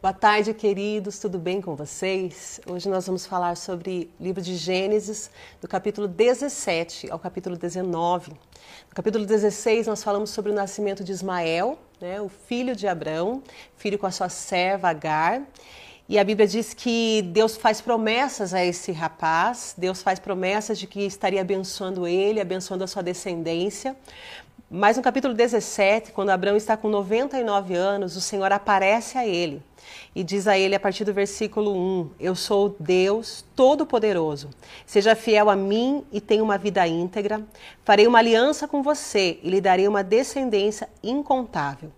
Boa tarde, queridos, tudo bem com vocês? Hoje nós vamos falar sobre o livro de Gênesis, do capítulo 17 ao capítulo 19. No capítulo 16, nós falamos sobre o nascimento de Ismael, né, o filho de Abraão, filho com a sua serva Agar. E a Bíblia diz que Deus faz promessas a esse rapaz, Deus faz promessas de que estaria abençoando ele, abençoando a sua descendência. Mas no capítulo 17, quando Abraão está com 99 anos, o Senhor aparece a ele e diz a ele a partir do versículo 1: Eu sou Deus Todo-Poderoso. Seja fiel a mim e tenha uma vida íntegra. Farei uma aliança com você e lhe darei uma descendência incontável.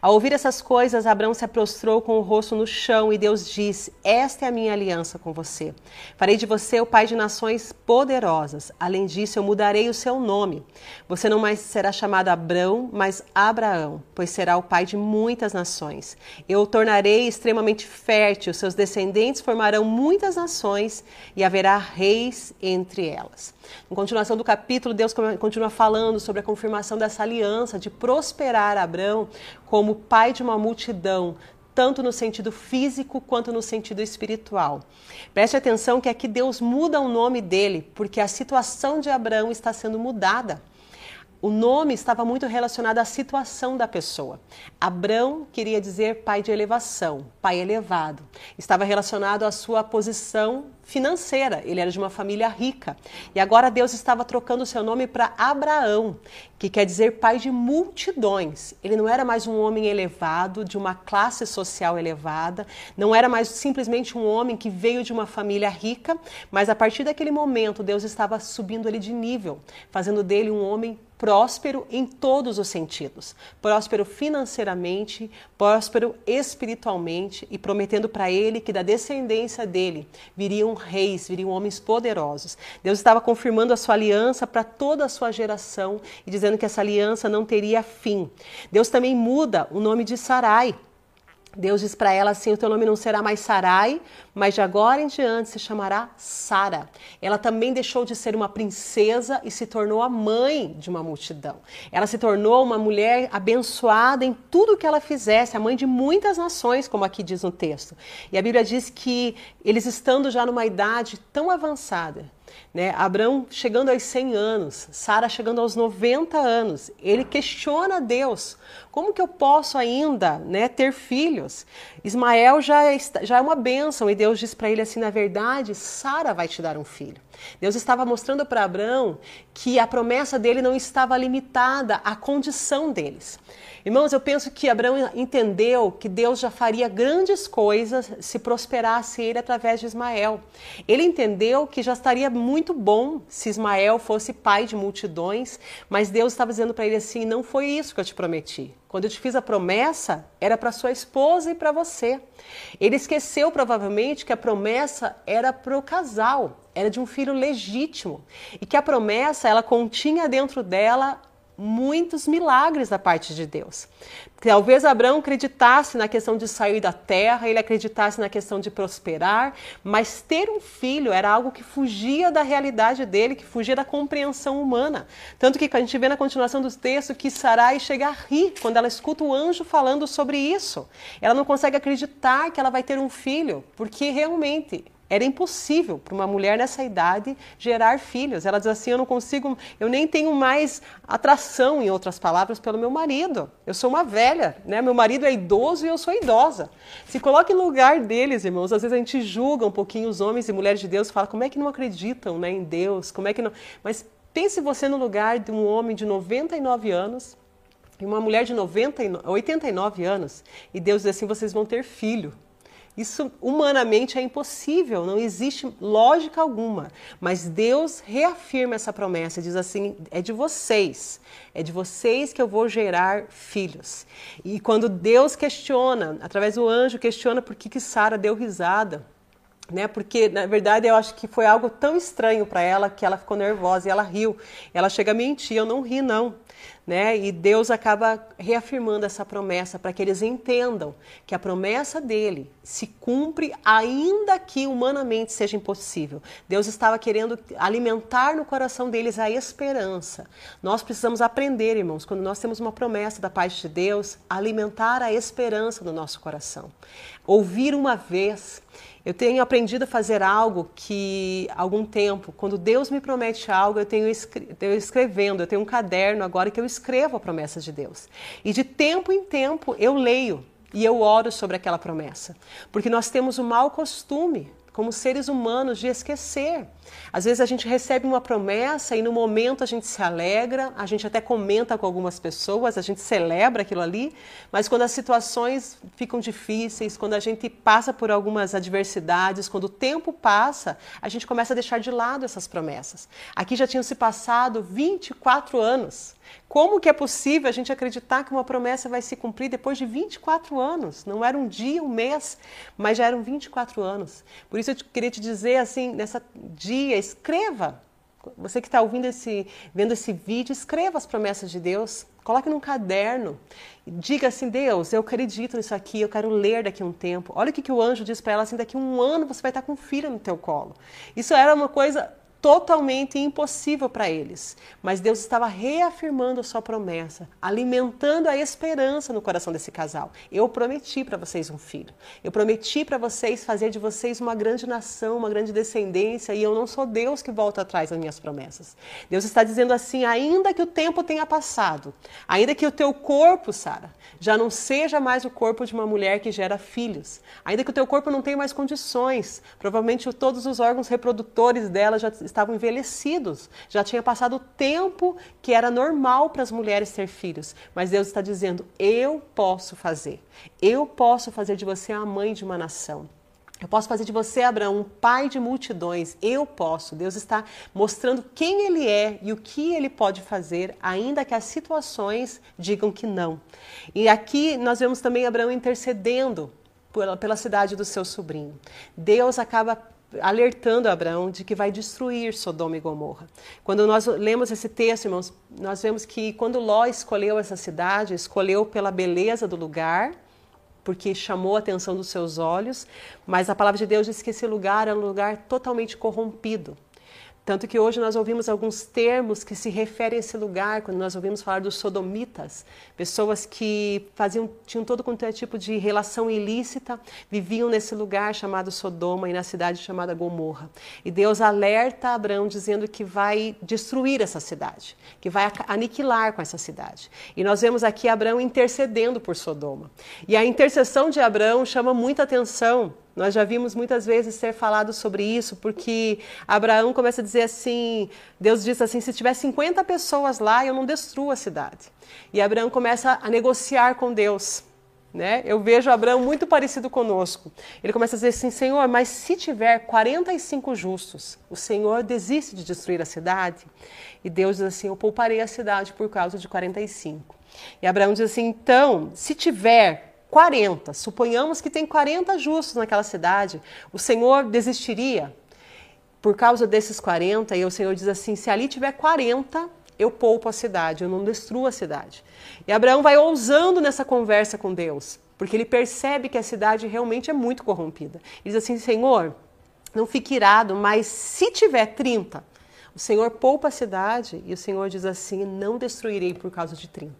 Ao ouvir essas coisas, Abraão se prostrou com o rosto no chão e Deus disse: Esta é a minha aliança com você. Farei de você o pai de nações poderosas. Além disso, eu mudarei o seu nome. Você não mais será chamado Abrão, mas Abraão, pois será o pai de muitas nações. Eu o tornarei extremamente fértil, seus descendentes formarão muitas nações e haverá reis entre elas. Em continuação do capítulo, Deus continua falando sobre a confirmação dessa aliança de prosperar Abraão como pai de uma multidão, tanto no sentido físico quanto no sentido espiritual. Preste atenção que aqui Deus muda o nome dele, porque a situação de Abraão está sendo mudada o nome estava muito relacionado à situação da pessoa. Abrão queria dizer pai de elevação, pai elevado. Estava relacionado à sua posição financeira. Ele era de uma família rica. E agora Deus estava trocando seu nome para Abraão, que quer dizer pai de multidões. Ele não era mais um homem elevado, de uma classe social elevada, não era mais simplesmente um homem que veio de uma família rica, mas a partir daquele momento Deus estava subindo ele de nível, fazendo dele um homem próspero em todos os sentidos. Próspero financeiramente, próspero espiritualmente e prometendo para ele que da descendência dele viriam reis, viriam homens poderosos. Deus estava confirmando a sua aliança para toda a sua geração e dizendo que essa aliança não teria fim. Deus também muda o nome de Sarai Deus diz para ela assim: o teu nome não será mais Sarai, mas de agora em diante se chamará Sara. Ela também deixou de ser uma princesa e se tornou a mãe de uma multidão. Ela se tornou uma mulher abençoada em tudo que ela fizesse, a mãe de muitas nações, como aqui diz no texto. E a Bíblia diz que eles estando já numa idade tão avançada, né? Abraão chegando aos 100 anos, Sara chegando aos 90 anos, ele questiona Deus: como que eu posso ainda né, ter filhos? Ismael já é, já é uma bênção e Deus diz para ele assim: na verdade, Sara vai te dar um filho. Deus estava mostrando para Abraão que a promessa dele não estava limitada à condição deles. Irmãos, eu penso que Abraão entendeu que Deus já faria grandes coisas se prosperasse ele através de Ismael. Ele entendeu que já estaria muito bom se Ismael fosse pai de multidões, mas Deus estava dizendo para ele assim: não foi isso que eu te prometi. Quando eu te fiz a promessa, era para sua esposa e para você. Ele esqueceu provavelmente que a promessa era para o casal, era de um filho legítimo e que a promessa ela continha dentro dela muitos milagres da parte de Deus. Talvez Abraão acreditasse na questão de sair da terra, ele acreditasse na questão de prosperar, mas ter um filho era algo que fugia da realidade dele, que fugia da compreensão humana. Tanto que a gente vê na continuação do texto que Sarai chega a rir quando ela escuta o anjo falando sobre isso. Ela não consegue acreditar que ela vai ter um filho, porque realmente era impossível para uma mulher nessa idade gerar filhos. Ela diz assim: Eu não consigo, eu nem tenho mais atração, em outras palavras, pelo meu marido. Eu sou uma velha, né? Meu marido é idoso e eu sou idosa. Se coloque no lugar deles, irmãos. Às vezes a gente julga um pouquinho os homens e mulheres de Deus, fala como é que não acreditam né, em Deus, como é que não. Mas pense você no lugar de um homem de 99 anos e uma mulher de 90, 89 anos, e Deus diz assim: vocês vão ter filho. Isso humanamente é impossível, não existe lógica alguma. Mas Deus reafirma essa promessa, diz assim: é de vocês, é de vocês que eu vou gerar filhos. E quando Deus questiona, através do anjo, questiona por que, que Sara deu risada. Né? Porque na verdade eu acho que foi algo tão estranho para ela que ela ficou nervosa e ela riu. Ela chega a mentir, eu não ri não né? E Deus acaba reafirmando essa promessa para que eles entendam que a promessa dele se cumpre ainda que humanamente seja impossível. Deus estava querendo alimentar no coração deles a esperança. Nós precisamos aprender, irmãos, quando nós temos uma promessa da parte de Deus, alimentar a esperança no nosso coração. Ouvir uma vez eu tenho aprendido a fazer algo que, algum tempo, quando Deus me promete algo, eu tenho eu escrevendo, eu tenho um caderno agora que eu escrevo a promessa de Deus. E de tempo em tempo eu leio e eu oro sobre aquela promessa. Porque nós temos o mau costume como seres humanos de esquecer. Às vezes a gente recebe uma promessa e no momento a gente se alegra, a gente até comenta com algumas pessoas, a gente celebra aquilo ali, mas quando as situações ficam difíceis, quando a gente passa por algumas adversidades, quando o tempo passa, a gente começa a deixar de lado essas promessas. Aqui já tinham se passado 24 anos. Como que é possível a gente acreditar que uma promessa vai se cumprir depois de 24 anos? Não era um dia, um mês, mas já eram 24 anos. Por isso eu queria te dizer assim, nessa dia, escreva. Você que está ouvindo esse, vendo esse vídeo, escreva as promessas de Deus, coloque num caderno, diga assim, Deus, eu acredito nisso aqui, eu quero ler daqui a um tempo. Olha o que, que o anjo diz para ela, assim, daqui a um ano você vai estar com um filho no teu colo. Isso era uma coisa totalmente impossível para eles. Mas Deus estava reafirmando a sua promessa, alimentando a esperança no coração desse casal. Eu prometi para vocês um filho. Eu prometi para vocês fazer de vocês uma grande nação, uma grande descendência, e eu não sou Deus que volta atrás das minhas promessas. Deus está dizendo assim: ainda que o tempo tenha passado, ainda que o teu corpo, Sara, já não seja mais o corpo de uma mulher que gera filhos, ainda que o teu corpo não tenha mais condições, provavelmente todos os órgãos reprodutores dela já estavam envelhecidos, já tinha passado o tempo que era normal para as mulheres ter filhos. Mas Deus está dizendo: eu posso fazer, eu posso fazer de você a mãe de uma nação. Eu posso fazer de você, Abraão, um pai de multidões. Eu posso. Deus está mostrando quem ele é e o que ele pode fazer, ainda que as situações digam que não. E aqui nós vemos também Abraão intercedendo pela, pela cidade do seu sobrinho. Deus acaba alertando Abraão de que vai destruir Sodoma e Gomorra. Quando nós lemos esse texto, irmãos, nós vemos que quando Ló escolheu essa cidade, escolheu pela beleza do lugar, porque chamou a atenção dos seus olhos, mas a palavra de Deus diz que esse lugar é um lugar totalmente corrompido. Tanto que hoje nós ouvimos alguns termos que se referem a esse lugar, quando nós ouvimos falar dos sodomitas, pessoas que faziam, tinham todo é tipo de relação ilícita, viviam nesse lugar chamado Sodoma e na cidade chamada Gomorra. E Deus alerta Abraão dizendo que vai destruir essa cidade, que vai aniquilar com essa cidade. E nós vemos aqui Abraão intercedendo por Sodoma. E a intercessão de Abraão chama muita atenção nós já vimos muitas vezes ser falado sobre isso, porque Abraão começa a dizer assim: Deus diz assim, se tiver 50 pessoas lá, eu não destruo a cidade. E Abraão começa a negociar com Deus. Né? Eu vejo Abraão muito parecido conosco. Ele começa a dizer assim: Senhor, mas se tiver 45 justos, o Senhor desiste de destruir a cidade? E Deus diz assim: Eu pouparei a cidade por causa de 45. E Abraão diz assim: Então, se tiver 40, suponhamos que tem 40 justos naquela cidade, o Senhor desistiria por causa desses 40? E o Senhor diz assim: se ali tiver 40, eu poupo a cidade, eu não destruo a cidade. E Abraão vai ousando nessa conversa com Deus, porque ele percebe que a cidade realmente é muito corrompida. Ele diz assim: Senhor, não fique irado, mas se tiver 30, o Senhor poupa a cidade, e o Senhor diz assim: não destruirei por causa de 30.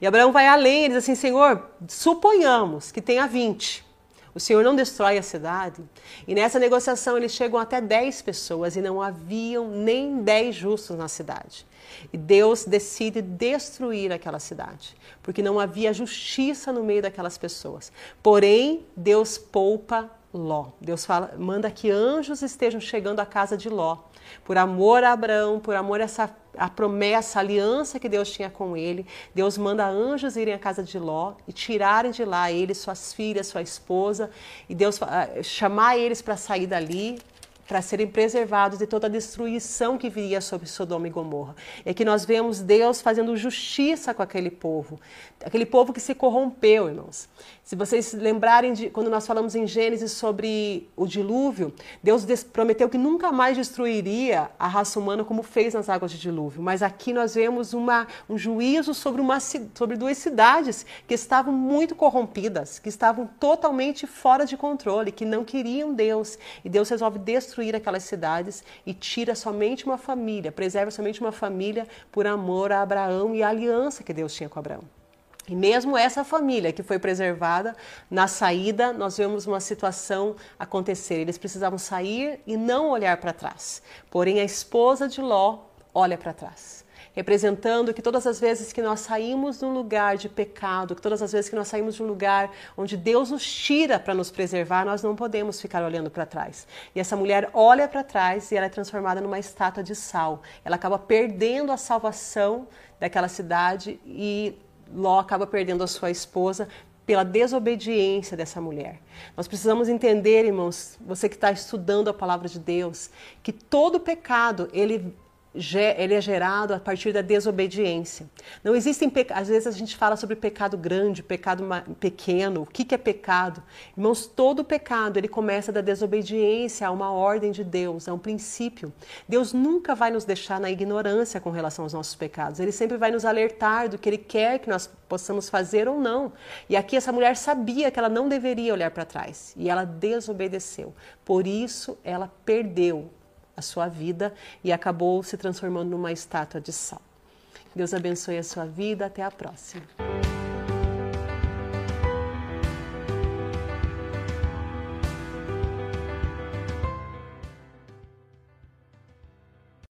E Abraão vai além, ele diz assim: Senhor, suponhamos que tenha 20. O Senhor não destrói a cidade. E nessa negociação eles chegam até 10 pessoas e não haviam nem 10 justos na cidade. E Deus decide destruir aquela cidade, porque não havia justiça no meio daquelas pessoas. Porém, Deus poupa Ló. Deus fala, manda que anjos estejam chegando à casa de Ló por amor a Abraão, por amor a essa a promessa, a aliança que Deus tinha com ele, Deus manda anjos irem à casa de Ló e tirarem de lá ele, suas filhas, sua esposa, e Deus chamar eles para sair dali, para serem preservados de toda a destruição que viria sobre Sodoma e Gomorra. É que nós vemos Deus fazendo justiça com aquele povo, aquele povo que se corrompeu, irmãos. Se vocês lembrarem de quando nós falamos em Gênesis sobre o dilúvio, Deus prometeu que nunca mais destruiria a raça humana como fez nas águas de dilúvio. Mas aqui nós vemos uma, um juízo sobre, uma, sobre duas cidades que estavam muito corrompidas, que estavam totalmente fora de controle, que não queriam Deus. E Deus resolve destruir aquelas cidades e tira somente uma família, preserva somente uma família por amor a Abraão e a aliança que Deus tinha com Abraão. E mesmo essa família que foi preservada, na saída nós vemos uma situação acontecer. Eles precisavam sair e não olhar para trás. Porém, a esposa de Ló olha para trás representando que todas as vezes que nós saímos de um lugar de pecado, que todas as vezes que nós saímos de um lugar onde Deus nos tira para nos preservar, nós não podemos ficar olhando para trás. E essa mulher olha para trás e ela é transformada numa estátua de sal. Ela acaba perdendo a salvação daquela cidade e Ló acaba perdendo a sua esposa pela desobediência dessa mulher. Nós precisamos entender, irmãos, você que está estudando a palavra de Deus, que todo pecado ele ele é gerado a partir da desobediência. Não existem às vezes a gente fala sobre pecado grande, pecado pequeno, o que, que é pecado? Irmãos, todo pecado ele começa da desobediência a uma ordem de Deus, a um princípio. Deus nunca vai nos deixar na ignorância com relação aos nossos pecados. Ele sempre vai nos alertar do que ele quer que nós possamos fazer ou não. E aqui essa mulher sabia que ela não deveria olhar para trás e ela desobedeceu. Por isso ela perdeu a sua vida e acabou se transformando numa estátua de sal. Deus abençoe a sua vida. Até a próxima.